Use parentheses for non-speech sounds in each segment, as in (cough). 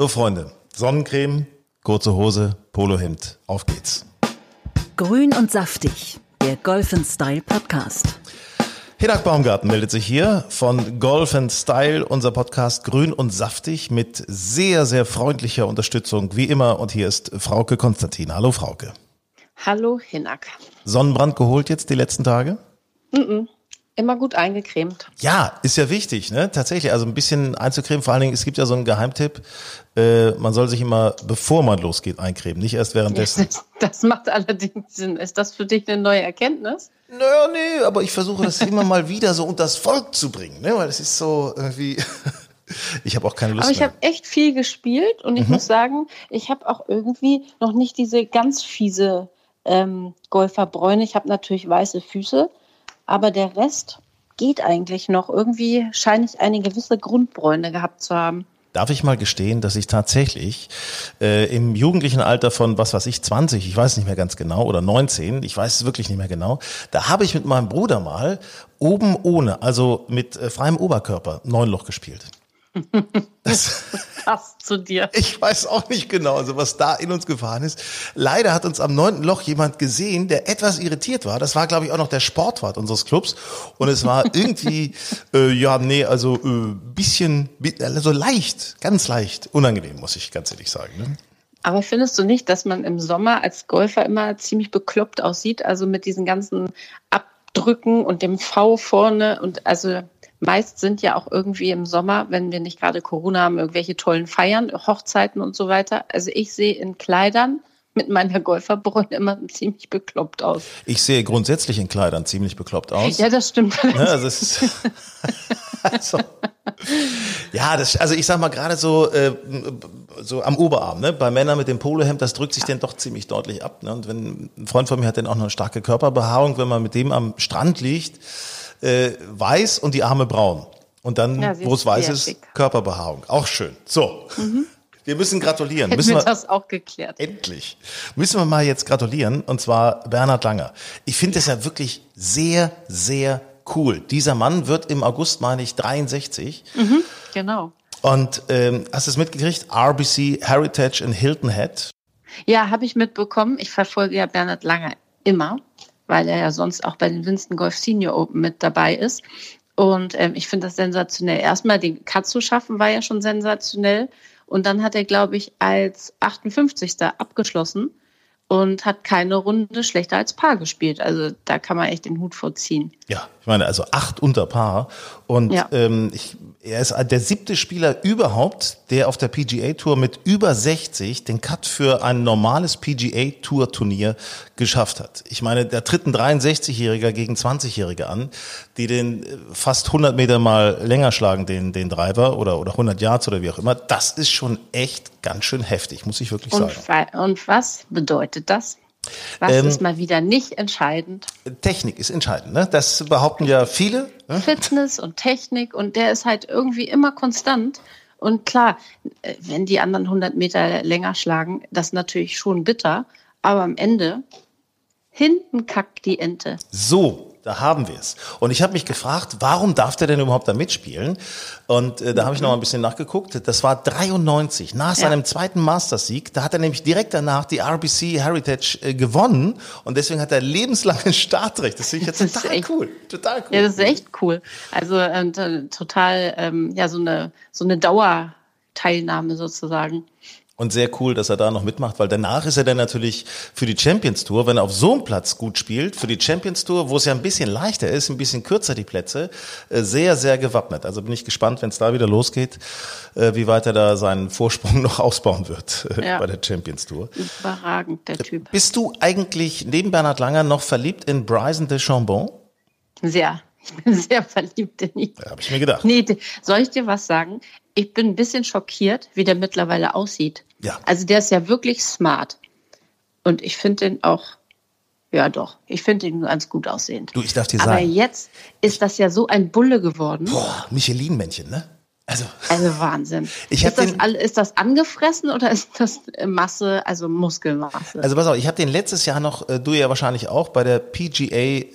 So, Freunde, Sonnencreme, kurze Hose, Polohemd, auf geht's. Grün und saftig, der Golf Style Podcast. Hinak Baumgarten meldet sich hier von Golf Style, unser Podcast Grün und Saftig mit sehr, sehr freundlicher Unterstützung, wie immer. Und hier ist Frauke Konstantin. Hallo, Frauke. Hallo, Hinak. Sonnenbrand geholt jetzt die letzten Tage? Mm -mm. Immer gut eingecremt. Ja, ist ja wichtig, ne? Tatsächlich. Also ein bisschen einzucremen. Vor allen Dingen, es gibt ja so einen Geheimtipp. Äh, man soll sich immer, bevor man losgeht, eincremen, nicht erst währenddessen. Das, das macht allerdings Sinn. Ist das für dich eine neue Erkenntnis? Naja, nee, aber ich versuche das immer mal wieder so unter das Volk zu bringen, ne? Weil es ist so irgendwie. (laughs) Ich habe auch keine Lust Aber ich habe echt viel gespielt und ich Mhm. muss sagen, ich habe auch irgendwie noch nicht diese ganz fiese ähm, Golferbräune. Ich habe natürlich weiße Füße, aber der Rest geht eigentlich noch. Irgendwie scheine ich eine gewisse Grundbräune gehabt zu haben. Darf ich mal gestehen, dass ich tatsächlich äh, im jugendlichen Alter von, was weiß ich, 20, ich weiß nicht mehr ganz genau, oder 19, ich weiß es wirklich nicht mehr genau, da habe ich mit meinem Bruder mal oben ohne, also mit äh, freiem Oberkörper, Neunloch gespielt. Das, (laughs) Passt zu dir. ich weiß auch nicht genau, also was da in uns gefahren ist. Leider hat uns am neunten Loch jemand gesehen, der etwas irritiert war. Das war, glaube ich, auch noch der Sportwart unseres Clubs. Und es war irgendwie, (laughs) äh, ja, nee, also äh, bisschen, bi- also leicht, ganz leicht, unangenehm, muss ich ganz ehrlich sagen. Ne? Aber findest du nicht, dass man im Sommer als Golfer immer ziemlich bekloppt aussieht? Also mit diesen ganzen Abdrücken und dem V vorne und also meist sind ja auch irgendwie im Sommer, wenn wir nicht gerade Corona haben, irgendwelche tollen Feiern, Hochzeiten und so weiter. Also ich sehe in Kleidern mit meiner Golferbräune immer ziemlich bekloppt aus. Ich sehe grundsätzlich in Kleidern ziemlich bekloppt aus. Ja, das stimmt. Ne, also, ist, (laughs) also, ja, das, also ich sag mal gerade so, äh, so am Oberarm, ne? bei Männern mit dem Polohemd, das drückt sich dann doch ziemlich deutlich ab. Ne? Und wenn ein Freund von mir hat dann auch noch eine starke Körperbehaarung, wenn man mit dem am Strand liegt, äh, weiß und die Arme braun. Und dann, Ja, wo es weiß ist, schick. Körperbehaarung. Auch schön. So. (laughs) Wir müssen gratulieren. Hätten Müssen wir das auch geklärt. Endlich. Müssen wir mal jetzt gratulieren, und zwar Bernhard Langer. Ich finde das ja wirklich sehr, sehr cool. Dieser Mann wird im August, meine ich, 63. Genau. Und ähm, hast du es mitgekriegt? RBC Heritage in Hilton Head. Ja, habe ich mitbekommen. Ich verfolge ja Bernhard Langer immer, weil er ja sonst auch bei den Winston Golf Senior Open mit dabei ist. Und ähm, ich finde das sensationell. Erstmal den Cut zu schaffen, war ja schon sensationell. Und dann hat er, glaube ich, als 58. abgeschlossen und hat keine Runde schlechter als Paar gespielt. Also da kann man echt den Hut vorziehen. Ja, ich meine, also acht unter Paar. Und Ja. ähm, ich, er ist der siebte Spieler überhaupt, der auf der PGA Tour mit über 60 den Cut für ein normales PGA Tour Turnier geschafft hat. Ich meine, da tritt ein 63-Jähriger gegen 20-Jährige an, die den äh, fast 100 Meter mal länger schlagen, den, den Driver oder, oder 100 Yards oder wie auch immer. Das ist schon echt ganz schön heftig, muss ich wirklich Und, sagen. wa- und was bedeutet das? Was Ähm, ist mal wieder nicht entscheidend? Technik ist entscheidend, ne? Das behaupten ja viele. Ne? Fitness und Technik und der ist halt irgendwie immer konstant. Und klar, äh, wenn die anderen 100 Meter länger schlagen, das ist natürlich schon bitter. Aber am Ende, hinten kackt die Ente. So, da haben wir es. Und ich habe mich gefragt, warum darf der denn überhaupt da mitspielen? Und äh, da habe ich noch mal ein bisschen nachgeguckt. Das war 93, nach seinem zweiten Masters-Sieg. Da hat er nämlich direkt danach die RBC Heritage äh, gewonnen. Und deswegen hat er lebenslanges Startrecht. Das finde ich jetzt Das total echt- cool. Total cool. Ja, das ist echt cool. Also t- total, ähm, ja, so eine, so eine Dauerteilnahme sozusagen. Und sehr cool, dass er da noch mitmacht, weil danach ist er dann natürlich für die Champions Tour, wenn er auf so einem Platz gut spielt, für die Champions Tour, wo es ja ein bisschen leichter ist, ein bisschen kürzer die Plätze, äh, sehr, sehr gewappnet. Also bin ich gespannt, wenn es da wieder losgeht, äh, wie weit er da seinen Vorsprung (laughs) noch ausbauen wird äh, Ja. bei der Champions Tour. Überragend, der Typ. Bist du eigentlich neben Bernhard Langer noch verliebt in Bryson de Chambon? Sehr. Ich bin (laughs) sehr verliebt in ihn. Ja, habe ich mir gedacht. Nee, soll ich dir was sagen? Ich bin ein bisschen schockiert, wie der mittlerweile aussieht. Ja. Also der ist ja wirklich smart. Und ich finde den auch, ja doch, ich finde ihn ganz gut aussehend. Du, ich darf dir Aber sagen, jetzt ist das ja so ein Bulle geworden. boah, Michelin-Männchen, ne? Also, Also Wahnsinn. (laughs) Ich ist, das den- ist das angefressen oder ist das Masse, also Muskelmasse? also pass auf, ich habe den letztes Jahr noch, äh, du ja wahrscheinlich auch, bei der PGA, äh,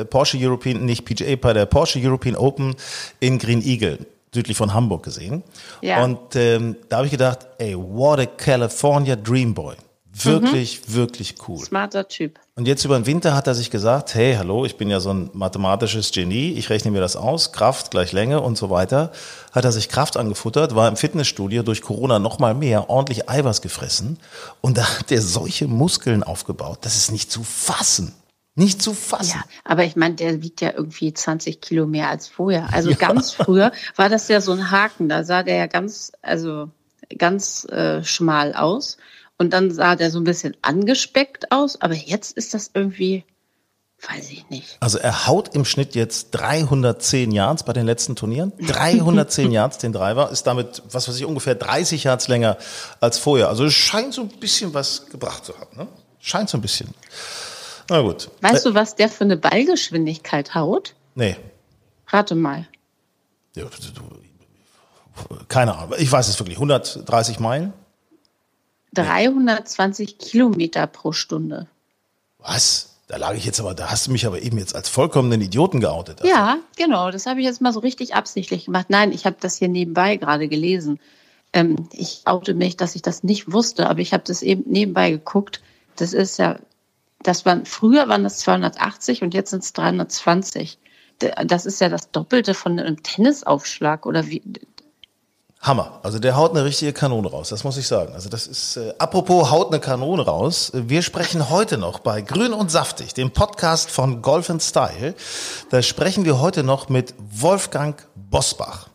äh, Porsche European, nicht PGA, bei der Porsche European Open in Green Eagle, südlich von Hamburg gesehen. Ja. Und ähm, da habe ich gedacht, ey, what a California Dream Boy. Wirklich, wirklich cool. Smarter Typ. Und jetzt über den Winter hat er sich gesagt, hey, hallo, ich bin ja so ein mathematisches Genie, ich rechne mir das aus, Kraft gleich Länge und so weiter. Hat er sich Kraft angefuttert, war im Fitnessstudio durch Corona noch mal mehr, ordentlich Eiweiß gefressen und da hat er solche Muskeln aufgebaut, das ist nicht zu fassen. Nicht zu fassen. Ja, aber ich meine, der wiegt ja irgendwie 20 Kilo mehr als vorher. Also ganz früher war das ja so ein Haken. Da sah der ja ganz, also ganz äh, schmal aus. Und dann sah der so ein bisschen angespeckt aus. Aber jetzt ist das irgendwie, weiß ich nicht. Also er haut im Schnitt jetzt 310 Yards bei den letzten Turnieren. (laughs) 310 Yards den Driver, ist damit, was weiß ich, ungefähr 30 Yards länger als vorher. Also es scheint so ein bisschen was gebracht zu haben. Ne? Scheint so ein bisschen. Na gut. Weißt du, was der für eine Ballgeschwindigkeit haut? Nee. Rate mal. Ja, Keine Ahnung. Ich weiß es wirklich. 130 Meilen? 320 Kilometer pro Stunde. Was? Da lag ich jetzt aber, da hast du mich aber eben jetzt als vollkommenen Idioten geoutet. Also, Ja, genau. Das habe ich jetzt mal so richtig absichtlich gemacht. Nein, ich habe das hier nebenbei gerade gelesen. Ähm, ich oute mich, dass ich das nicht wusste, aber ich habe das eben nebenbei geguckt. Das ist ja, das waren früher waren das 280 und jetzt sind es 320. D- Das ist ja das Doppelte von einem Tennisaufschlag oder wie? Hammer. Also der haut eine richtige Kanone raus, das muss ich sagen. Also das ist, äh, apropos haut eine Kanone raus. Wir sprechen heute noch bei Grün und Saftig, dem Podcast von Golf and Style. Da sprechen wir heute noch mit Wolfgang Bosbach.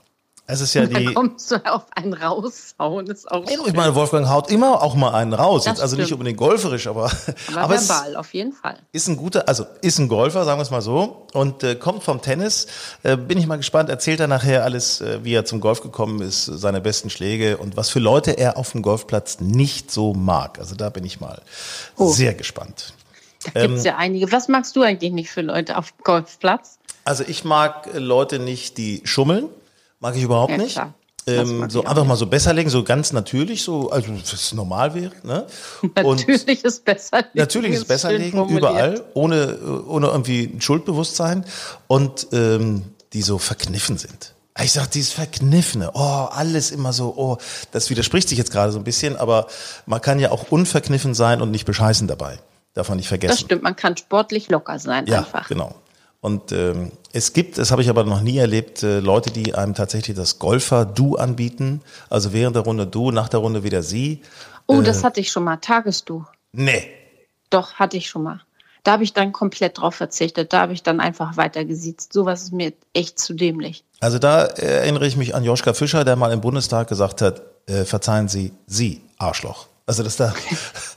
Es ist ja Da die, kommst du auf einen raushauen, ist auch Ey, ich meine, Wolfgang haut immer auch mal einen raus. Das Jetzt also nicht unbedingt golferisch, aber, aber, aber es verbal, auf jeden Fall. ist ein guter, also ist ein Golfer, sagen wir es mal so, und äh, kommt vom Tennis. Äh, bin ich mal gespannt, erzählt er nachher alles, äh, wie er zum Golf gekommen ist, seine besten Schläge und was für Leute er auf dem Golfplatz nicht so mag. Also da bin ich mal Oh. sehr gespannt. Da Ähm, gibt's ja einige. Was magst du eigentlich nicht für Leute auf dem Golfplatz? Also ich mag Leute nicht, die schummeln, mag ich überhaupt Ja, nicht. Ähm, so einfach mal so besser legen, so ganz natürlich, so also was normal wäre. Ne? (laughs) Natürlich ist besser legen. Natürlich ist es besser schön legen, formuliert. überall, ohne, ohne irgendwie ein Schuldbewusstsein und ähm, die so verkniffen sind. Ich sag, dieses Verkniffene, oh, alles immer so, oh, das widerspricht sich jetzt gerade so ein bisschen, aber man kann ja auch unverkniffen sein und nicht bescheißen dabei. Darf man nicht vergessen. Das stimmt, man kann sportlich locker sein Ja, einfach. genau. Und ähm, es gibt, das habe ich aber noch nie erlebt, äh, Leute, die einem tatsächlich das Golfer-Du anbieten. Also während der Runde du, nach der Runde wieder sie. Oh, Äh. das hatte ich schon mal. Tagesdu. Nee. Doch, hatte ich schon mal. Da habe ich dann komplett drauf verzichtet. Da habe ich dann einfach weiter gesiezt. Sowas ist mir echt zu dämlich. Also da äh, erinnere ich mich an Joschka Fischer, der mal im Bundestag gesagt hat, äh, verzeihen Sie, Sie, Arschloch. Also das da,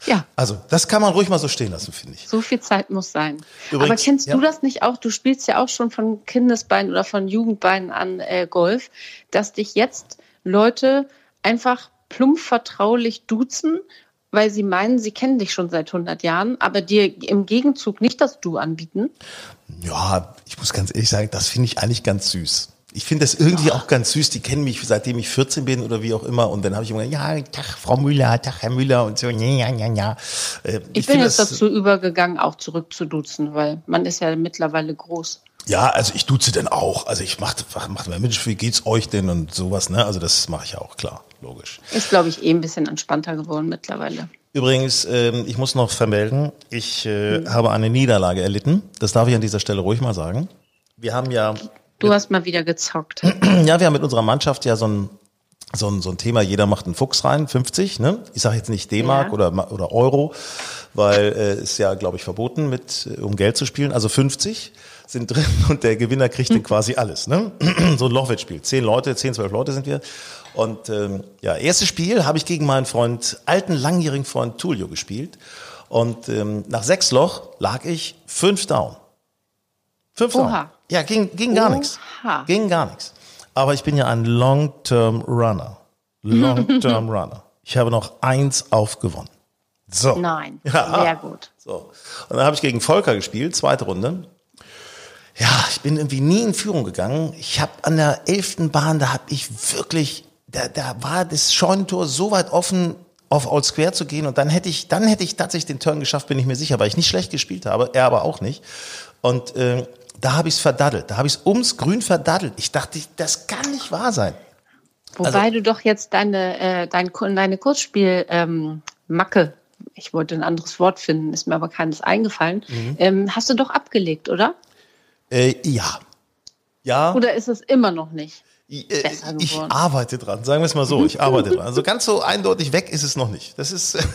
Ja. also das kann man ruhig mal so stehen lassen, finde ich. So viel Zeit muss sein. Übrigens, Aber kennst ja. du das nicht auch? Du spielst ja auch schon von Kindesbeinen oder von Jugendbeinen an äh, Golf, dass dich jetzt Leute einfach plump vertraulich duzen, weil sie meinen, sie kennen dich schon seit 100 Jahren, aber dir im Gegenzug nicht das Du anbieten. Ja, ich muss ganz ehrlich sagen, das finde ich eigentlich ganz süß. Ich finde das irgendwie auch ganz süß. Die kennen mich seitdem ich 14 bin oder wie auch immer. Und dann habe ich immer gesagt, ja, Tag, Frau Müller, Tag, Herr Müller und so, ja, ja, ja, ja. Äh, Ich, bin finde jetzt das- dazu übergegangen, auch zurückzuduzen, weil man ist ja mittlerweile groß. Ja, also ich duze denn auch. Also ich mache, mach mir Mensch, wie geht's euch denn und sowas, ne? Also das mache ich ja auch, klar, logisch. Ist, glaube ich, eh ein bisschen entspannter geworden mittlerweile. Übrigens, ähm, ich muss noch vermelden, ich äh, habe eine Niederlage erlitten. Das darf ich an dieser Stelle ruhig mal sagen. Wir haben ja, Du hast mal wieder gezockt. ja, wir haben mit unserer Mannschaft ja so ein, so ein, so ein Thema, jeder macht einen Fuchs rein, 50, ne? Ich sage jetzt nicht D-Mark Ja. oder, oder Euro, weil äh, ist ja, glaube ich, verboten, mit, äh, um Geld zu spielen. Also 50 sind drin (laughs) und der Gewinner kriegt (laughs) dann quasi alles, ne? so ein Lochwettspiel. Zehn Leute, zehn, zwölf Leute sind wir. Und ähm, ja, erstes Spiel habe ich gegen meinen Freund, alten, langjährigen Freund Tulio gespielt. Und ähm, nach sechs Loch lag ich fünf down. Fünf. Oha. Ja, ging, ging gar nichts. Ging gar nichts. Aber ich bin ja ein Long-Term Runner. (laughs) Long-Term Runner. Ich habe noch eins aufgewonnen. So. Nein, (laughs) Ja. sehr gut. So. Und dann habe ich gegen Volker gespielt, zweite Runde. Ja, ich bin irgendwie nie in Führung gegangen. Ich habe an der elften Bahn, da habe ich wirklich, da, da war das Scheunentor so weit offen, auf Old Square zu gehen und dann hätte ich, dann hätte ich tatsächlich den Turn geschafft, bin ich mir sicher, weil ich nicht schlecht gespielt habe, er aber auch nicht. Und äh, da habe ich es verdaddelt, da habe ich es ums Grün verdaddelt. Ich dachte, das kann nicht wahr sein. Wobei Also- du doch jetzt deine, äh, dein, deine Kurzspiel ähm, Macke, ich wollte ein anderes Wort finden, ist mir aber keines eingefallen, Mhm. ähm, hast du doch abgelegt, oder? Äh, ja. Ja. Oder ist es immer noch nicht? Ich, äh, besser ich arbeite dran, sagen wir es mal so, ich arbeite (laughs) dran. Also ganz so eindeutig weg ist es noch nicht. Das ist. (laughs)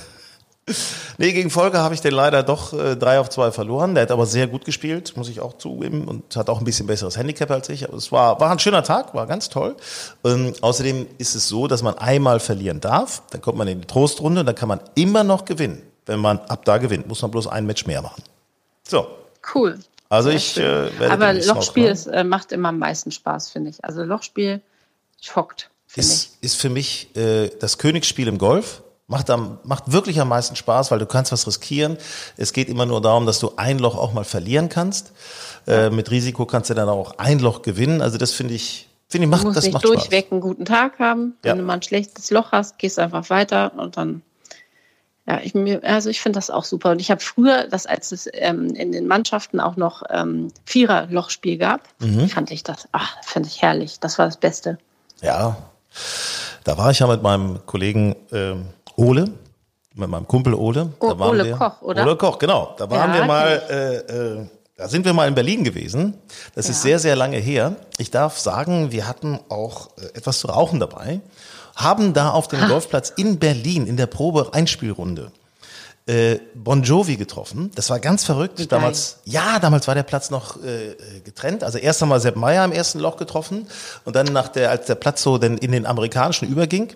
(laughs) nee, gegen Volker habe ich den leider doch äh, drei auf zwei verloren. Der hat aber sehr gut gespielt, muss ich auch zugeben, und hat auch ein bisschen besseres Handicap als ich. Aber es war, war ein schöner Tag, war ganz toll. Ähm, außerdem ist es so, dass man einmal verlieren darf, dann kommt man in die Trostrunde und dann kann man immer noch gewinnen. Wenn man ab da gewinnt, muss man bloß ein Match mehr machen. So. Cool. Also Sehr ich äh, werde Aber Lochspiel rauskommen. ist, äh, macht immer am meisten Spaß, finde ich. Also Lochspiel schockt, ich. ist, ist für mich äh, das Königsspiel im Golf. Macht, am, macht wirklich am meisten Spaß, weil du kannst was riskieren. Es geht immer nur darum, dass du ein Loch auch mal verlieren kannst. Äh, mit Risiko kannst du dann auch ein Loch gewinnen. Also das finde ich, finde ich, Du macht, musst das nicht macht durchweg Spaß. einen guten Tag haben. Wenn Ja. du mal ein schlechtes Loch hast, gehst du einfach weiter und dann. Ja, ich, also ich finde das auch super. Und ich habe früher, das als es ähm, in den Mannschaften auch noch ähm, Vierer-Lochspiel gab, Mhm. fand ich das, ach, fand ich herrlich. Das war das Beste. Ja, da war ich ja mit meinem Kollegen ähm, Ole, mit meinem Kumpel Ole. Da waren Ole wir, Koch, oder? Ole Koch, genau. Da waren Ja, wir mal, äh, äh, da sind wir mal in Berlin gewesen. Das ist sehr, sehr lange her. Ich darf sagen, wir hatten auch äh, etwas zu rauchen dabei, haben da auf dem Golfplatz in Berlin in der Probe-Einspielrunde äh, Bon Jovi getroffen. Das war ganz verrückt. Wie Damals, ja, damals war der Platz noch äh, äh, getrennt. Also erst einmal Sepp Meyer im ersten Loch getroffen und dann nach der, als der Platz so denn in den amerikanischen überging,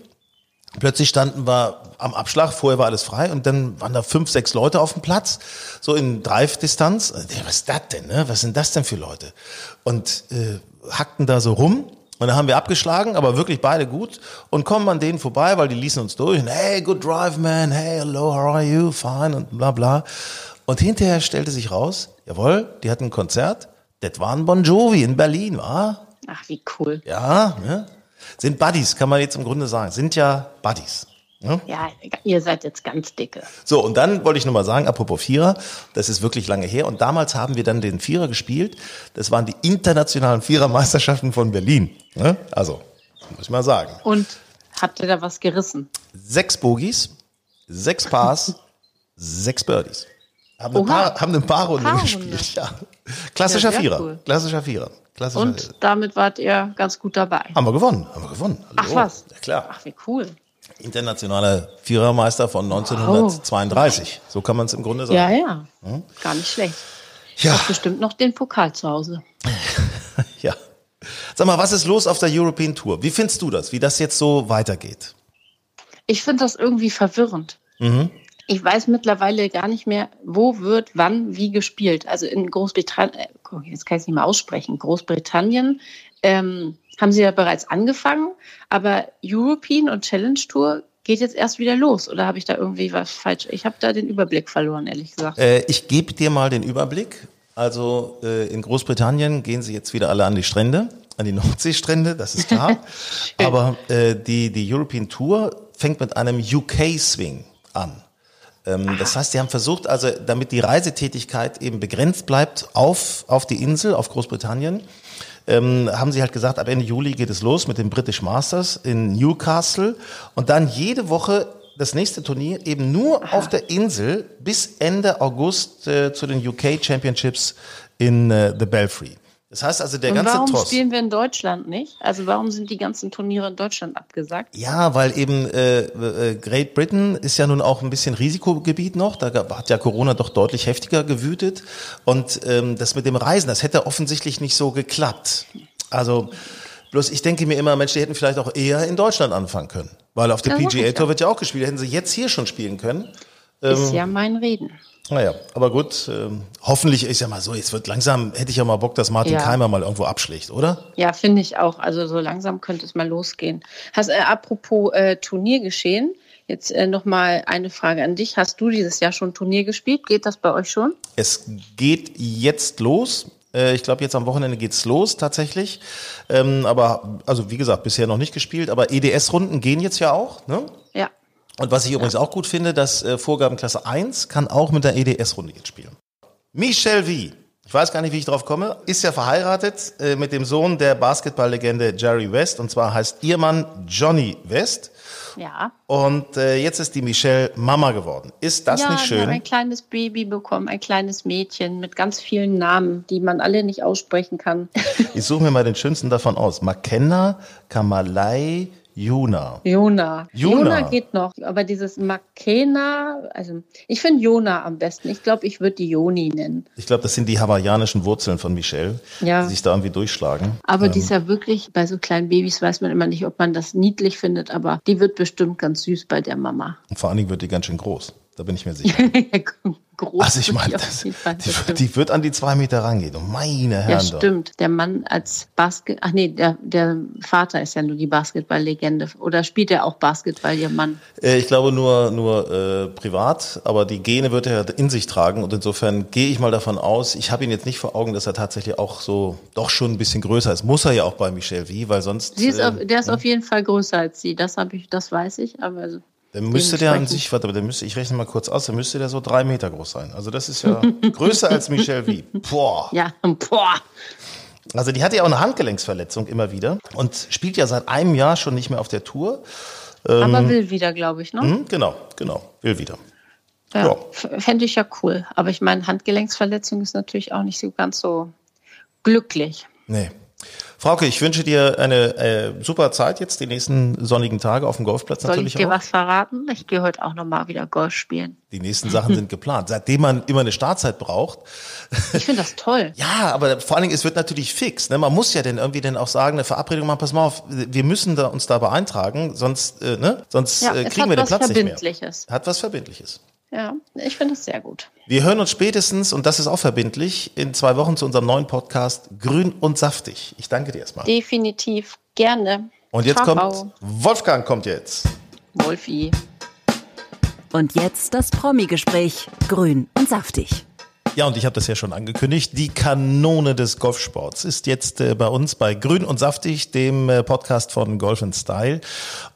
Plötzlich standen wir am Abschlag, vorher war alles frei und dann waren da fünf, sechs Leute auf dem Platz, so in Drive-Distanz. Der, Was ist das denn, ne? Was sind das denn für Leute? Und äh, hackten da so rum und dann haben wir abgeschlagen, aber wirklich beide gut und kommen an denen vorbei, weil die ließen uns durch. Und, hey, good drive, man. Hey, hello, how are you? Fine und bla bla. Und hinterher stellte sich raus, jawohl, die hatten ein Konzert. Das war ein Bon Jovi in Berlin, war? Ach, wie cool. Ja, ne? Sind Buddies, kann man jetzt im Grunde sagen. Sind ja Buddies. Ne? Ja, ihr seid jetzt ganz dicke. So, und dann wollte ich nur mal sagen, apropos Vierer, das ist wirklich lange her. Und damals haben wir dann den Vierer gespielt. Das waren die internationalen Vierermeisterschaften von Berlin. Ne? Also, muss ich mal sagen. Und habt ihr da was gerissen? Sechs Bogies, sechs Pars, (laughs) sechs Birdies. Haben eine, Oha. paar, haben eine Paarrunde Paarrunde. gespielt. Ja. Klassischer Ja, Vierer. cool. Klassischer Vierer. Und damit wart ihr ganz gut dabei. Haben wir gewonnen. Haben wir gewonnen. Ach Hallo. was? Ja, klar. Ach, wie cool. Internationaler Vierermeister von 1932. So kann man es im Grunde sagen. Ja, ja. Gar nicht schlecht. Ja. Hast bestimmt noch den Pokal zu Hause. (laughs) ja. Sag mal, was ist los auf der European Tour? Wie findest du das, wie das jetzt so weitergeht? Ich finde das irgendwie verwirrend. Ich weiß mittlerweile gar nicht mehr, wo wird wann wie gespielt. Also in Großbritannien, jetzt kann ich es nicht mehr aussprechen, Großbritannien ähm, haben sie ja bereits angefangen, aber European und Challenge Tour geht jetzt erst wieder los. Oder habe ich da irgendwie was falsch? Ich habe da den Überblick verloren, ehrlich gesagt. Äh, ich gebe dir mal den Überblick. Also äh, in Großbritannien gehen sie jetzt wieder alle an die Strände, an die Nordseestrände, das ist klar. (laughs) Aber äh, die, die European Tour fängt mit einem UK-Swing an. Ähm, das heißt, sie haben versucht, also damit die Reisetätigkeit eben begrenzt bleibt auf, auf die Insel, auf Großbritannien, ähm, haben sie halt gesagt, ab Ende Juli geht es los mit dem British Masters in Newcastle und dann jede Woche das nächste Turnier eben nur auf der Insel bis Ende August äh, zu den UK Championships in äh, The Belfry. Das heißt also, der Und ganze warum Tross. spielen wir in Deutschland nicht? Also warum sind die ganzen Turniere in Deutschland abgesagt? Ja, weil eben äh, äh, Great Britain ist ja nun auch ein bisschen Risikogebiet noch. Da hat ja Corona doch deutlich heftiger gewütet. Und ähm, das mit dem Reisen, das hätte offensichtlich nicht so geklappt. Also bloß ich denke mir immer, Mensch, die hätten vielleicht auch eher in Deutschland anfangen können. Weil auf der PGA Tour wird ja auch gespielt. Hätten sie jetzt hier schon spielen können. Ist Ähm, ja mein Reden. Naja, aber gut, ähm, hoffentlich ist ja mal so, jetzt wird langsam, hätte ich ja mal Bock, dass Martin Ja. Keimer mal irgendwo abschlägt, oder? Ja, finde ich auch. Also so langsam könnte es mal losgehen. Hast, äh, apropos äh, Turniergeschehen, jetzt äh, nochmal eine Frage an dich. Hast du dieses Jahr schon Turnier gespielt? Geht das bei euch schon? Es geht jetzt los. Äh, Ich glaube, jetzt am Wochenende geht's los tatsächlich. Ähm, aber, also wie gesagt, bisher noch nicht gespielt, aber EDS-Runden gehen jetzt ja auch, ne? Ja. Und was ich übrigens auch gut finde, dass äh, Vorgabenklasse 1 kann auch mit der EDS-Runde jetzt spielen. Michel V. Ich weiß gar nicht, wie ich drauf komme. Ist ja verheiratet äh, mit dem Sohn der Basketballlegende Jerry West. Und zwar heißt ihr Mann Johnny West. Ja. Und äh, jetzt ist die Michelle Mama geworden. Ist das ja, nicht schön? ein kleines Baby bekommen, ein kleines Mädchen mit ganz vielen Namen, die man alle nicht aussprechen kann. Ich suche mir mal den schönsten davon aus. Makenna Kamalai Juna. Jona. Jona. geht noch, aber dieses Makena, also ich finde Jona am besten. Ich glaube, ich würde die Joni nennen. Ich glaube, das sind die hawaiianischen Wurzeln von Michelle, Ja. die sich da irgendwie durchschlagen. Aber die ist ja wirklich, bei so kleinen Babys weiß man immer nicht, ob man das niedlich findet, aber die wird bestimmt ganz süß bei der Mama. Und vor allen Dingen wird die ganz schön groß. Da bin ich mir sicher. (laughs) Groß Also ich meine, die die, die wird an die zwei Meter rangehen. Und meine Ja, Herren. doch. stimmt. Der Mann als Basket, ach nee, der, der Vater ist ja nur die Basketballlegende. Oder spielt er auch Basketball, ihr Mann? Äh, Ich glaube nur, nur äh, privat, aber die Gene wird er in sich tragen und insofern gehe ich mal davon aus, ich habe ihn jetzt nicht vor Augen, dass er tatsächlich auch so doch schon ein bisschen größer ist. Muss er ja auch bei Michelle V, weil sonst Sie ist auf, äh, der ist auf jeden Fall größer als sie. Das habe ich, das weiß ich. Aber also, dann müsste der an sich, warte, aber müsste, ich rechne mal kurz aus, dann müsste der so drei Meter groß sein. Also das ist ja (laughs) größer als Michelle V. Boah. ja, boah. Also die hatte ja auch eine Handgelenksverletzung immer wieder und spielt ja seit einem Jahr schon nicht mehr auf der Tour. aber will wieder, glaube ich, ne? Hm, genau, genau, will wieder. Ja, Ja. fände ich ja cool. Aber ich meine, Handgelenksverletzung ist natürlich auch nicht so ganz so glücklich. Nee. Frauke, ich wünsche dir eine äh, super Zeit jetzt, die nächsten sonnigen Tage auf dem Golfplatz Soll ich natürlich dir auch. was verraten? Ich gehe heute auch nochmal wieder Golf spielen. Die nächsten Sachen sind geplant. Seitdem man immer eine Startzeit braucht. Ich finde das toll. (laughs) Ja, aber vor allen Dingen, es wird natürlich fix. Ne? Man muss ja dann irgendwie dann auch sagen, eine Verabredung machen, pass mal auf, wir müssen da uns da beeintragen, sonst, äh, ne? sonst Ja, äh, kriegen hat wir den was Platz nicht mehr. Verbindliches. Hat was Verbindliches. Ja, ich finde das sehr gut. Wir hören uns spätestens, und das ist auch verbindlich, in zwei Wochen zu unserem neuen Podcast Grün und Saftig. Ich danke dir erstmal. Definitiv gerne. Und jetzt Ciao. kommt, Wolfgang kommt jetzt. Wolfi. Und jetzt das Promi-Gespräch. Grün und saftig. Ja, und ich habe das ja schon angekündigt. Die Kanone des Golfsports ist jetzt äh, bei uns bei Grün und Saftig, dem äh, Podcast von Golf Style.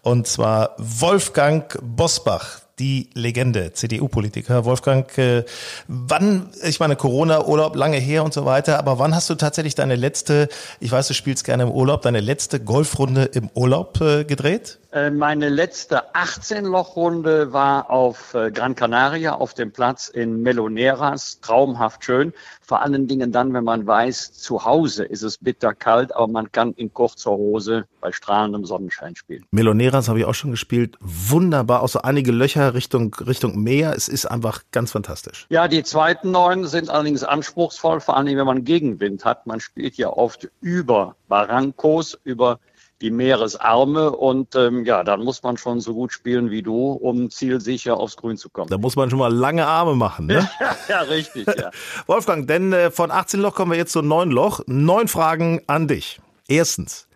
Und zwar Wolfgang Bosbach, die Legende, CDU-Politiker. Wolfgang, äh, wann, ich meine, Corona-Urlaub lange her und so weiter, aber wann hast du tatsächlich deine letzte, ich weiß, du spielst gerne im Urlaub, deine letzte Golfrunde im Urlaub äh, gedreht? Äh, Meine letzte 18-Loch-Runde war auf äh, Gran Canaria auf dem Platz in Meloneras. Traumhaft schön. Vor allen Dingen dann, wenn man weiß, zu Hause ist es bitterkalt, aber man kann in kurzer Hose bei strahlendem Sonnenschein spielen. Meloneras habe ich auch schon gespielt. Wunderbar, auch so einige Löcher Richtung, Richtung Meer. Es ist einfach ganz fantastisch. Ja, die zweiten neun sind allerdings anspruchsvoll, vor allen Dingen, wenn man Gegenwind hat. Man spielt ja oft über Barrancos, über die Meeresarme und ähm, ja, dann muss man schon so gut spielen wie du, um zielsicher aufs Grün zu kommen. Da muss man schon mal lange Arme machen. Ne? (laughs) ja, richtig, ja. (laughs) Wolfgang, denn äh, von 18 Loch kommen wir jetzt zu 9 Loch. Neun Fragen an dich. Erstens,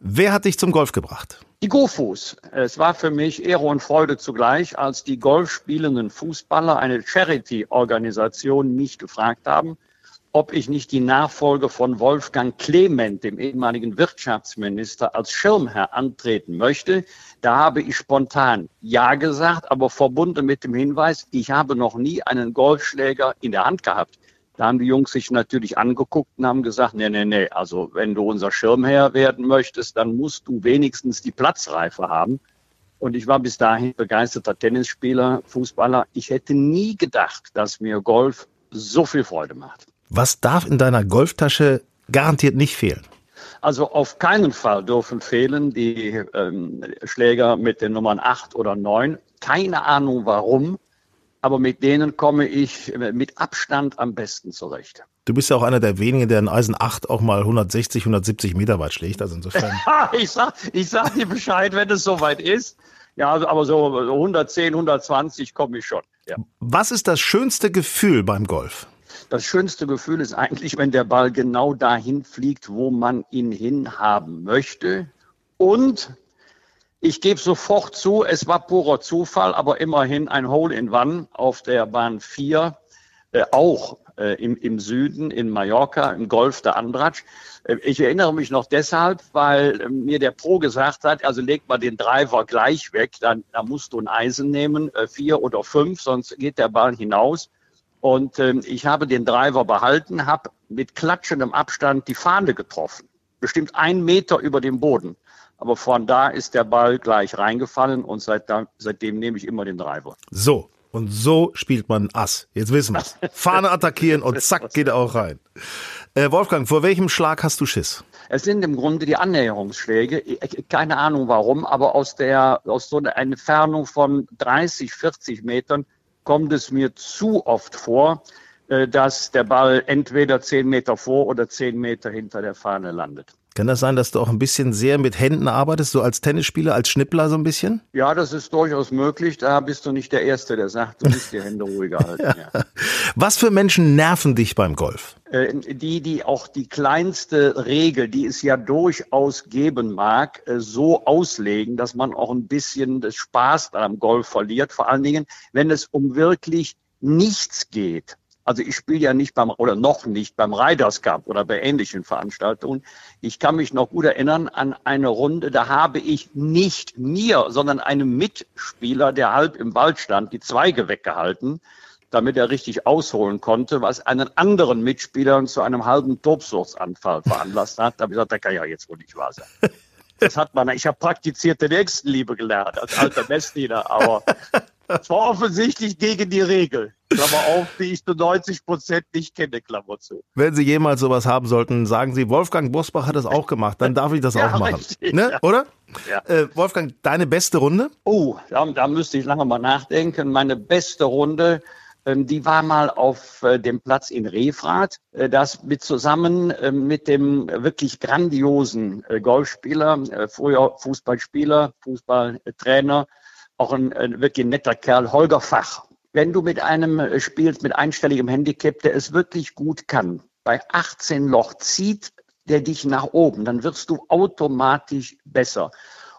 wer hat dich zum Golf gebracht? Die Gofus. Es war für mich Ehre und Freude zugleich, als die golfspielenden Fußballer eine Charity-Organisation mich gefragt haben, ob ich nicht die Nachfolge von Wolfgang Clement, dem ehemaligen Wirtschaftsminister, als Schirmherr antreten möchte. Da habe ich spontan Ja gesagt, aber verbunden mit dem Hinweis, ich habe noch nie einen Golfschläger in der Hand gehabt. Da haben die Jungs sich natürlich angeguckt und haben gesagt, nee, nee, nee, also wenn du unser Schirmherr werden möchtest, dann musst du wenigstens die Platzreife haben. Und ich war bis dahin begeisterter Tennisspieler, Fußballer. Ich hätte nie gedacht, dass mir Golf so viel Freude macht. Was darf in deiner Golftasche garantiert nicht fehlen? Also auf keinen Fall dürfen fehlen die ähm, Schläger mit den Nummern 8 oder 9. Keine Ahnung warum, aber mit denen komme ich äh, mit Abstand am besten zurecht. Du bist ja auch einer der wenigen, der ein Eisen 8 auch mal 160, 170 Meter weit schlägt. Also insofern. (laughs) Ich sag, ich sag dir Bescheid, wenn es soweit ist. Ja, also, aber so 110, 120 komme ich schon. Ja. Was ist das schönste Gefühl beim Golf? Das schönste Gefühl ist eigentlich, wenn der Ball genau dahin fliegt, wo man ihn hinhaben möchte. Und ich gebe sofort zu, es war purer Zufall, aber immerhin ein Hole-in-One auf der Bahn 4, äh, auch äh, im, im Süden, in Mallorca, im Golf der Andratsch. Äh, ich erinnere mich noch deshalb, weil äh, mir der Pro gesagt hat, also leg mal den Driver gleich weg, dann, dann musst du ein Eisen nehmen, äh, vier oder fünf, sonst geht der Ball hinaus. Und ähm, ich habe den Driver behalten, habe mit klatschendem Abstand die Fahne getroffen, bestimmt ein Meter über dem Boden. Aber von da ist der Ball gleich reingefallen und seit da, seitdem nehme ich immer den Driver. So, und so spielt man Ass. Jetzt wissen wir (laughs) Fahne attackieren und zack geht er auch rein. Äh, Wolfgang, vor welchem Schlag hast du Schiss? Es sind im Grunde die Annäherungsschläge. Keine Ahnung warum, aber aus der, aus so einer Entfernung von 30, 40 Metern kommt es mir zu oft vor, äh, dass der Ball entweder 10 Meter vor oder 10 Meter hinter der Fahne landet. Kann das sein, dass du auch ein bisschen sehr mit Händen arbeitest, so als Tennisspieler, als Schnippler so ein bisschen? Ja, das ist durchaus möglich. Da bist du nicht der Erste, der sagt, du musst die Hände ruhiger (laughs) halten. ja. Was für Menschen nerven dich beim Golf? Äh, die, die auch die kleinste Regel, die es ja durchaus geben mag, äh, so auslegen, dass man auch ein bisschen das Spaß am Golf verliert. Vor allen Dingen, wenn es um wirklich nichts geht. Also ich spiele ja nicht beim oder noch nicht beim Riders Cup oder bei ähnlichen Veranstaltungen. Ich kann mich noch gut erinnern an eine Runde, da habe ich nicht mir, sondern einem Mitspieler, der halb im Wald stand, die Zweige weggehalten, damit er richtig ausholen konnte, was einen anderen Mitspieler zu einem halben Tobsuchtsanfall veranlasst hat. Da habe ich gesagt, das kann ja jetzt wohl nicht wahr sein. Das hat man, ich habe praktizierte Nächstenliebe gelernt als alter Messdiener, aber es war offensichtlich gegen die Regel. Klammer auf, die ich zu 90 Prozent nicht kenne, Klammer zu. Wenn Sie jemals sowas haben sollten, sagen Sie, Wolfgang Bosbach hat es auch gemacht, dann darf ich das ja, auch machen. Richtig, ne? Ja. Oder? Ja. Äh, Wolfgang, deine beste Runde? Oh, da, da müsste ich lange mal nachdenken. Meine beste Runde, die war mal auf äh, dem Platz in Refrath, äh, das mit zusammen äh, mit dem wirklich grandiosen Golfspieler, früher Fußballspieler, Fußballtrainer, auch ein, wirklich netter Kerl, Holger Fach wenn du mit einem spielst mit einstelligem Handicap, der es wirklich gut kann, bei 18 Loch zieht der dich nach oben, dann wirst du automatisch besser.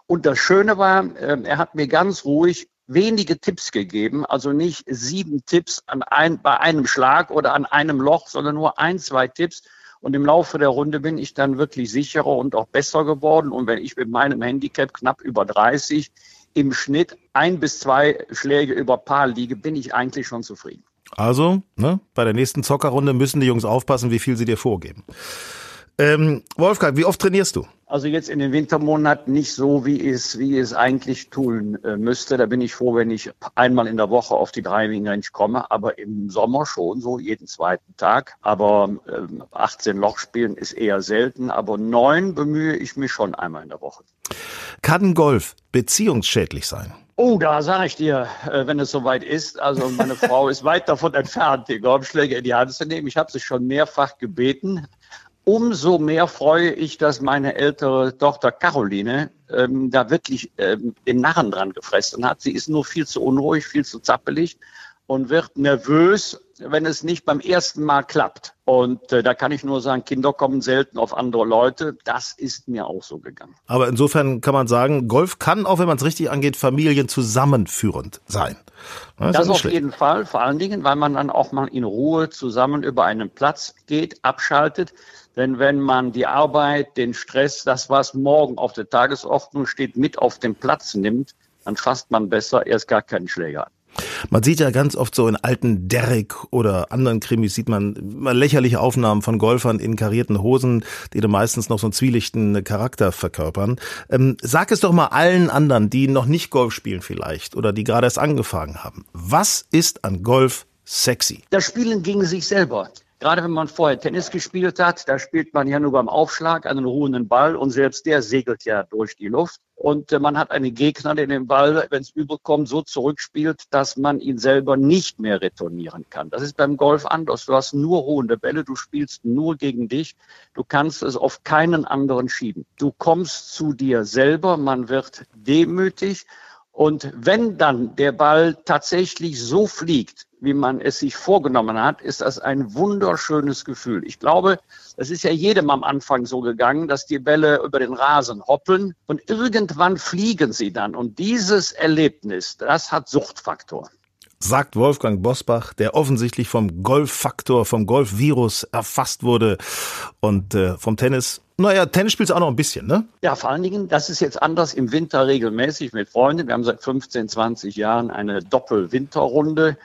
Und das Schöne war, ähm, er hat mir ganz ruhig wenige Tipps gegeben, also nicht sieben Tipps an ein, bei einem Schlag oder an einem Loch, sondern nur ein, zwei Tipps. Und im Laufe der Runde bin ich dann wirklich sicherer und auch besser geworden. Und wenn ich mit meinem Handicap knapp über 30 im Schnitt ein bis zwei Schläge über Paar liege, bin ich eigentlich schon zufrieden. Also, ne, bei der nächsten Zockerrunde müssen die Jungs aufpassen, wie viel sie dir vorgeben. Ähm, Wolfgang, wie oft trainierst du? Also jetzt in den Wintermonaten nicht so, wie es, wie es eigentlich tun äh, müsste. Da bin ich froh, wenn ich einmal in der Woche auf die Driving Range komme, aber im Sommer schon so, jeden zweiten Tag. Aber äh, 18 Loch spielen ist eher selten, aber neun bemühe ich mich schon einmal in der Woche. Kann Golf beziehungsschädlich sein? Oh, da sage ich dir, äh, wenn es soweit ist. Also meine Frau ist weit davon entfernt, die Golfschläge in die Hand zu nehmen. Ich habe sie schon mehrfach gebeten. Umso mehr freue ich, dass meine ältere Tochter Caroline ähm, da wirklich ähm, den Narren dran gefressen hat. Sie ist nur viel zu unruhig, viel zu zappelig und wird nervös, wenn es nicht beim ersten Mal klappt. Und äh, da kann ich nur sagen, Kinder kommen selten auf andere Leute. Das ist mir auch so gegangen. Aber insofern kann man sagen, Golf kann, auch wenn man es richtig angeht, Familien zusammenführend sein. Das, das auf schlecht. jeden Fall, vor allen Dingen, weil man dann auch mal in Ruhe zusammen über einen Platz geht, abschaltet. Denn wenn man die Arbeit, den Stress, das, was morgen auf der Tagesordnung steht, mit auf den Platz nimmt, dann fasst man besser erst gar keinen Schläger an. Man sieht ja ganz oft so in alten Derrick oder anderen Krimis sieht man immer lächerliche Aufnahmen von Golfern in karierten Hosen, die dann meistens noch so einen zwielichten Charakter verkörpern. Ähm, sag es doch mal allen anderen, die noch nicht Golf spielen vielleicht oder die gerade erst angefangen haben. Was ist an Golf sexy? Das Spielen gegen sich selber. Gerade wenn man vorher Tennis gespielt hat, da spielt man ja nur beim Aufschlag einen ruhenden Ball und selbst der segelt ja durch die Luft. Und äh, man hat einen Gegner, der den Ball, wenn es überkommt, so zurückspielt, dass man ihn selber nicht mehr retournieren kann. Das ist beim Golf anders. Du hast nur ruhende Bälle, du spielst nur gegen dich. Du kannst es auf keinen anderen schieben. Du kommst zu dir selber, man wird demütig Und wenn dann der Ball tatsächlich so fliegt, wie man es sich vorgenommen hat, ist das ein wunderschönes Gefühl. Ich glaube, es ist ja jedem am Anfang so gegangen, dass die Bälle über den Rasen hoppeln und irgendwann fliegen sie dann. Und dieses Erlebnis, das hat Suchtfaktor sagt Wolfgang Bosbach, der offensichtlich vom Golffaktor, vom Golfvirus erfasst wurde und äh, vom Tennis. Naja, Tennis spielst du auch noch ein bisschen, ne? Ja, vor allen Dingen, das ist jetzt anders im Winter regelmäßig mit Freunden. Wir haben seit 15, 20 Jahren eine Doppel-Winterrunde.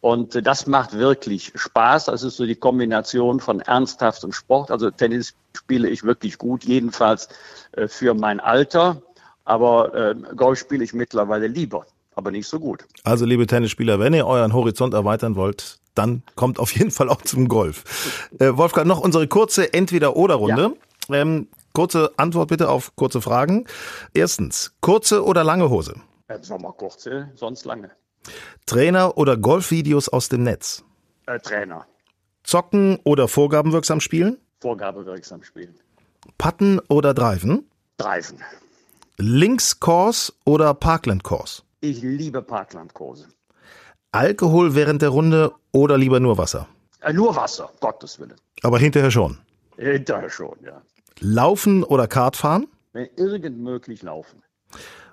Und das macht wirklich Spaß. Das ist so die Kombination von ernsthaft und Sport. Also Tennis spiele ich wirklich gut, jedenfalls äh, für mein Alter. Aber äh, Golf spiele ich mittlerweile lieber aber nicht so gut. Also liebe Tennisspieler, wenn ihr euren Horizont erweitern wollt, dann kommt auf jeden Fall auch zum Golf. Äh, Wolfgang, noch unsere kurze Entweder-Oder-Runde. Ja. Ähm, kurze Antwort bitte auf kurze Fragen. Erstens, kurze oder lange Hose? Jetzt noch mal kurze, sonst lange. Trainer oder Golfvideos aus dem Netz? Äh, Trainer. Zocken oder vorgabenwirksam spielen? Vorgabewirksam spielen. Putten oder Driven? Driven. Linkskurs oder Parkland-Kurs? Ich liebe Parklandkurse. Alkohol während der Runde oder lieber nur Wasser? Äh, nur Wasser, Gottes Willen. Aber hinterher schon? Hinterher schon, ja. Laufen oder Kart fahren? Wenn irgend möglich laufen.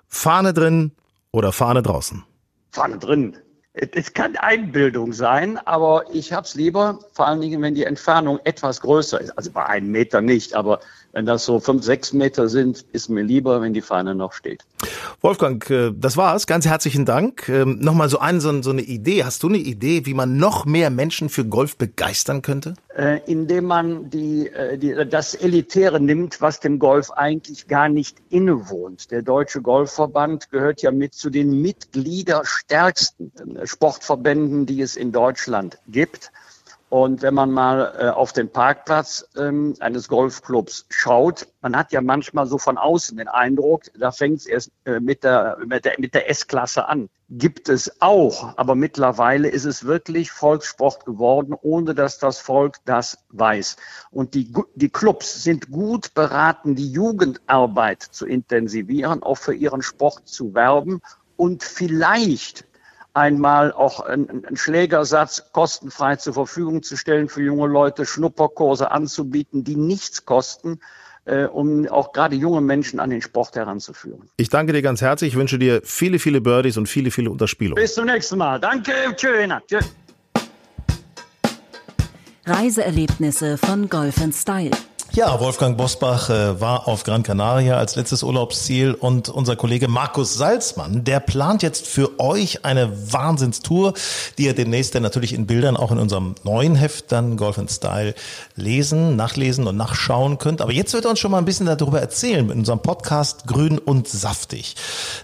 Fahne drin oder Fahne draußen? Fahne drin. Es kann Einbildung sein, aber ich hab's lieber, vor allen Dingen, wenn die Entfernung etwas größer ist. Also bei einem Meter nicht, aber wenn das so fünf, sechs Meter sind, ist mir lieber, wenn die Fahne noch steht. Wolfgang, äh, das war's. Ganz herzlichen Dank. Ähm, nochmal so, ein, so eine Idee. Hast du eine Idee, wie man noch mehr Menschen für Golf begeistern könnte? Äh, indem man die, äh, die, das Elitäre nimmt, was dem Golf eigentlich gar nicht innewohnt. Der Deutsche Golfverband gehört ja mit zu den mitgliederstärksten Sportverbänden, die es in Deutschland gibt. Und wenn man mal äh, auf den Parkplatz ähm, eines Golfclubs schaut, man hat ja manchmal so von außen den Eindruck, da fängt es erst äh, mit der, mit der, mit der S-Klasse an. Gibt es auch, aber mittlerweile ist es wirklich Volkssport geworden, ohne dass das Volk das weiß. Und die, die Clubs sind gut beraten, die Jugendarbeit zu intensivieren, auch für ihren Sport zu werben und vielleicht einmal auch einen, Schlägersatz kostenfrei zur Verfügung zu stellen für junge Leute, Schnupperkurse anzubieten, die nichts kosten, äh, um auch gerade junge Menschen an den Sport heranzuführen. Ich danke dir ganz herzlich, ich wünsche dir viele, viele Birdies und viele, viele Unterspielungen. Bis zum nächsten Mal. Danke, tschüss. tschüss. Reiseerlebnisse von Golf Style. Ja, Wolfgang Bosbach äh, war auf Gran Canaria als letztes Urlaubsziel und unser Kollege Markus Salzmann, der plant jetzt für euch eine Wahnsinnstour, die ihr demnächst dann natürlich in Bildern auch in unserem neuen Heft dann Golf Style lesen, nachlesen und nachschauen könnt. Aber jetzt wird er uns schon mal ein bisschen darüber erzählen mit unserem Podcast Grün und Saftig.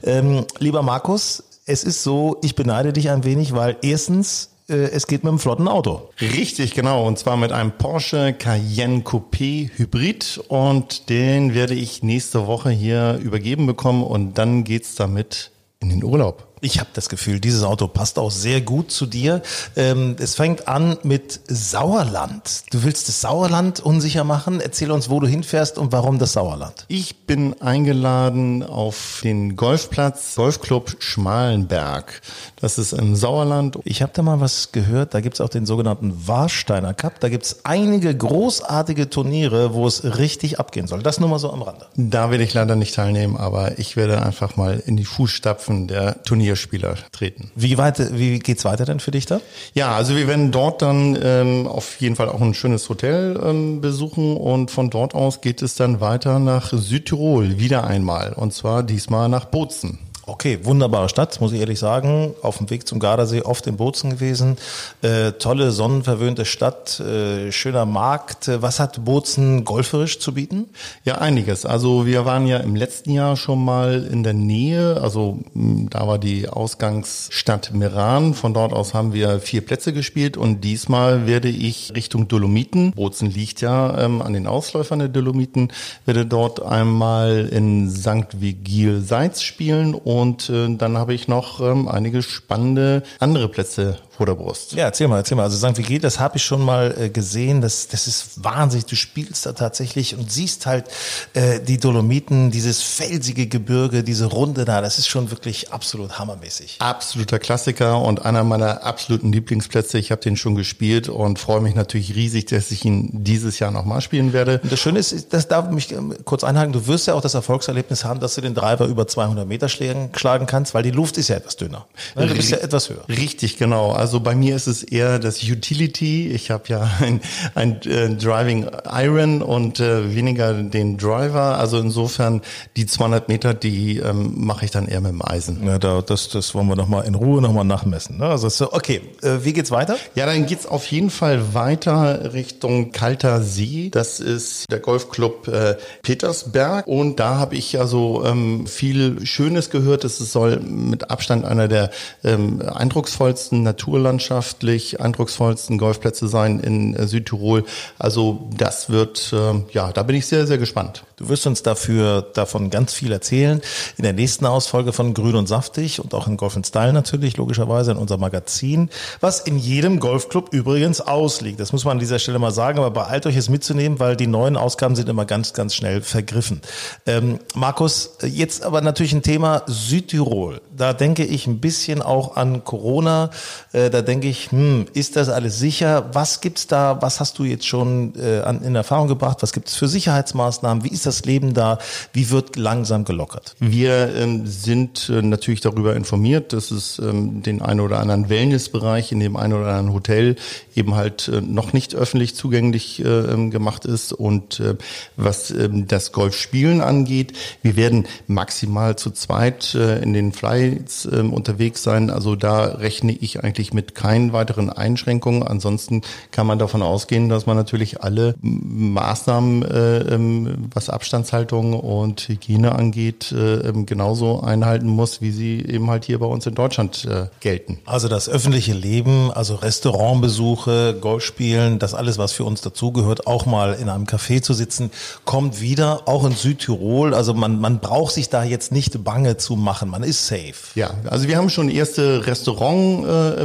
Ähm, lieber Markus, es ist so, ich beneide dich ein wenig, weil erstens es geht mit einem flotten Auto. Richtig, genau. Und zwar mit einem Porsche Cayenne Coupé Hybrid. Und den werde ich nächste Woche hier übergeben bekommen. Und dann geht's damit in den Urlaub. Ich habe das Gefühl, dieses Auto passt auch sehr gut zu dir. Ähm, es fängt an mit Sauerland. Du willst das Sauerland unsicher machen. Erzähl uns, wo du hinfährst und warum das Sauerland. Ich bin eingeladen auf den Golfplatz Golfclub Schmalenberg. Das ist im Sauerland. Ich habe da mal was gehört. Da gibt's auch den sogenannten Warsteiner Cup. Da gibt's einige großartige Turniere, wo es richtig abgehen soll. Das nur mal so am Rande. Da werde ich leider nicht teilnehmen, aber ich werde einfach mal in die Fußstapfen der Turniere Turnierspieler treten. Wie weit, wie geht's weiter denn für dich da? Ja, also wir werden dort dann ähm, auf jeden Fall auch ein schönes Hotel ähm, besuchen und von dort aus geht es dann weiter nach Südtirol wieder einmal und zwar diesmal nach Bozen. Okay, wunderbare Stadt, muss ich ehrlich sagen. Auf dem Weg zum Gardasee oft in Bozen gewesen. Äh, tolle, sonnenverwöhnte Stadt, äh, schöner Markt. Was hat Bozen golferisch zu bieten? Ja, einiges. Also wir waren ja im letzten Jahr schon mal in der Nähe. Also da war die Ausgangsstadt Meran. Von dort aus haben wir vier Plätze gespielt und diesmal werde ich Richtung Dolomiten. Bozen liegt ja ähm, an den Ausläufern der Dolomiten. Werde dort einmal in St. Vigil Seitz spielen und und äh, dann habe ich noch ähm, einige spannende andere Plätze, oder Brust. Ja, erzähl mal, erzähl mal. Also St. Vigil, das habe ich schon mal äh, gesehen. Das, das ist wahnsinnig. Du spielst da tatsächlich und siehst halt äh, die Dolomiten, dieses felsige Gebirge, diese Runde da. Das ist schon wirklich absolut hammermäßig. Absoluter Klassiker und einer meiner absoluten Lieblingsplätze. Ich habe den schon gespielt und freue mich natürlich riesig, dass ich ihn dieses Jahr nochmal spielen werde. Und das Schöne ist, das darf mich ähm, kurz einhaken. Du wirst ja auch das Erfolgserlebnis haben, dass du den Driver über 200 Meter schlagen, schlagen kannst, weil die Luft ist ja etwas dünner. Ne? Du bist ja etwas höher. Richtig, genau. Also bei mir ist es eher das Utility. Ich habe ja (laughs) ein, ein äh, Driving Iron und äh, weniger den Driver. Also insofern die 200 Meter, die ähm, mache ich dann eher mit dem Eisen. Ja, da, das, das wollen wir noch mal in Ruhe noch mal nachmessen. Ne? Also so, okay, äh, wie geht's weiter? Ja, dann geht's auf jeden Fall weiter Richtung Kalter See. Das ist der Golfclub äh, Petersberg und da habe ich also ähm, viel Schönes gehört. Es soll mit Abstand einer der ähm, eindrucksvollsten, naturlandschaftlich eindrucksvollsten Golfplätze sein in äh, Südtirol. Also das wird, äh, ja, da bin ich sehr, sehr gespannt. Du wirst uns dafür davon ganz viel erzählen in der nächsten Ausfolge von Grün und Saftig und auch in Golf Style natürlich, logischerweise in unserem Magazin, was in jedem Golfclub übrigens ausliegt. Das muss man an dieser Stelle mal sagen, aber beeilt euch es mitzunehmen, weil die neuen Ausgaben sind immer ganz, ganz schnell vergriffen. Ähm, Markus, jetzt aber natürlich ein Thema Südtirol. Da denke ich ein bisschen auch an Corona. Äh, da denke ich, hm, ist das alles sicher? Was gibt's da? Was hast du jetzt schon äh, an, in Erfahrung gebracht? Was gibt es für Sicherheitsmaßnahmen? Wie ist das Leben da? Wie wird langsam gelockert? Wir ähm, sind äh, natürlich darüber informiert, dass es ähm, den einen oder anderen Wellnessbereich in dem einen oder anderen Hotel eben halt äh, noch nicht öffentlich zugänglich äh, ähm, gemacht ist. Und äh, was ähm, das Golfspielen angeht, wir werden maximal zu zweit äh, in den Flights äh, unterwegs sein. Also da rechne ich eigentlich mit keinen weiteren Einschränkungen. Ansonsten kann man davon ausgehen, dass man natürlich alle Maßnahmen, äh, ähm, was Abstandshaltung und Hygiene angeht, äh, genauso einhalten muss, wie sie eben halt hier bei uns in Deutschland äh, gelten. Also das öffentliche Leben, also Restaurantbesuche, Golfspielen, das alles, was für uns dazugehört, auch mal in einem Café zu sitzen, kommt wieder, auch in Südtirol. Also man, man braucht sich da jetzt nicht bange zu machen, man ist safe. Ja, also wir haben schon erste Restaurant-Reservierungen äh,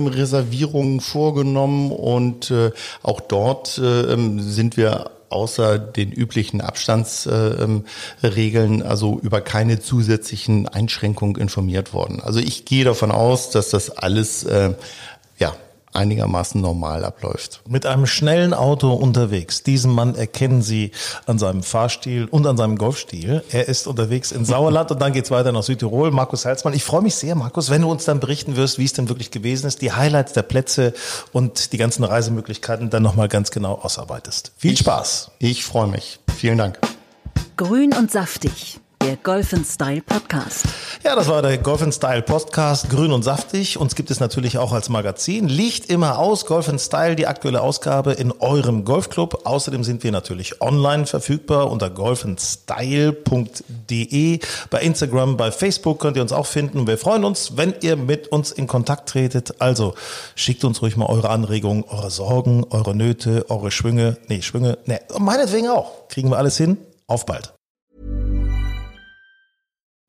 vorgenommen und äh, auch dort äh, sind wir außer den üblichen Abstandsregeln äh, also über keine zusätzlichen Einschränkungen informiert worden. Also ich gehe davon aus, dass das alles äh, ja einigermaßen normal abläuft. Mit einem schnellen Auto unterwegs. Diesen Mann erkennen Sie an seinem Fahrstil und an seinem Golfstil. Er ist unterwegs in Sauerland und dann geht's weiter nach Südtirol. Markus Halsmann. Ich freue mich sehr, Markus, wenn du uns dann berichten wirst, wie es denn wirklich gewesen ist, die Highlights der Plätze und die ganzen Reisemöglichkeiten dann nochmal ganz genau ausarbeitest. Viel Spaß. Ich, ich freue mich. Vielen Dank. Grün und saftig der Golf Style Podcast. Ja, das war der Golf Style Podcast, grün und saftig. Uns gibt es natürlich auch als Magazin. Liegt immer aus, Golf Style, die aktuelle Ausgabe in eurem Golfclub. Außerdem sind wir natürlich online verfügbar unter golfenstyle.de. Bei Instagram, bei Facebook könnt ihr uns auch finden. Wir freuen uns, wenn ihr mit uns in Kontakt tretet. Also schickt uns ruhig mal eure Anregungen, eure Sorgen, eure Nöte, eure Schwünge. Nee, Schwünge, nee, meinetwegen auch. Kriegen wir alles hin. Auf bald.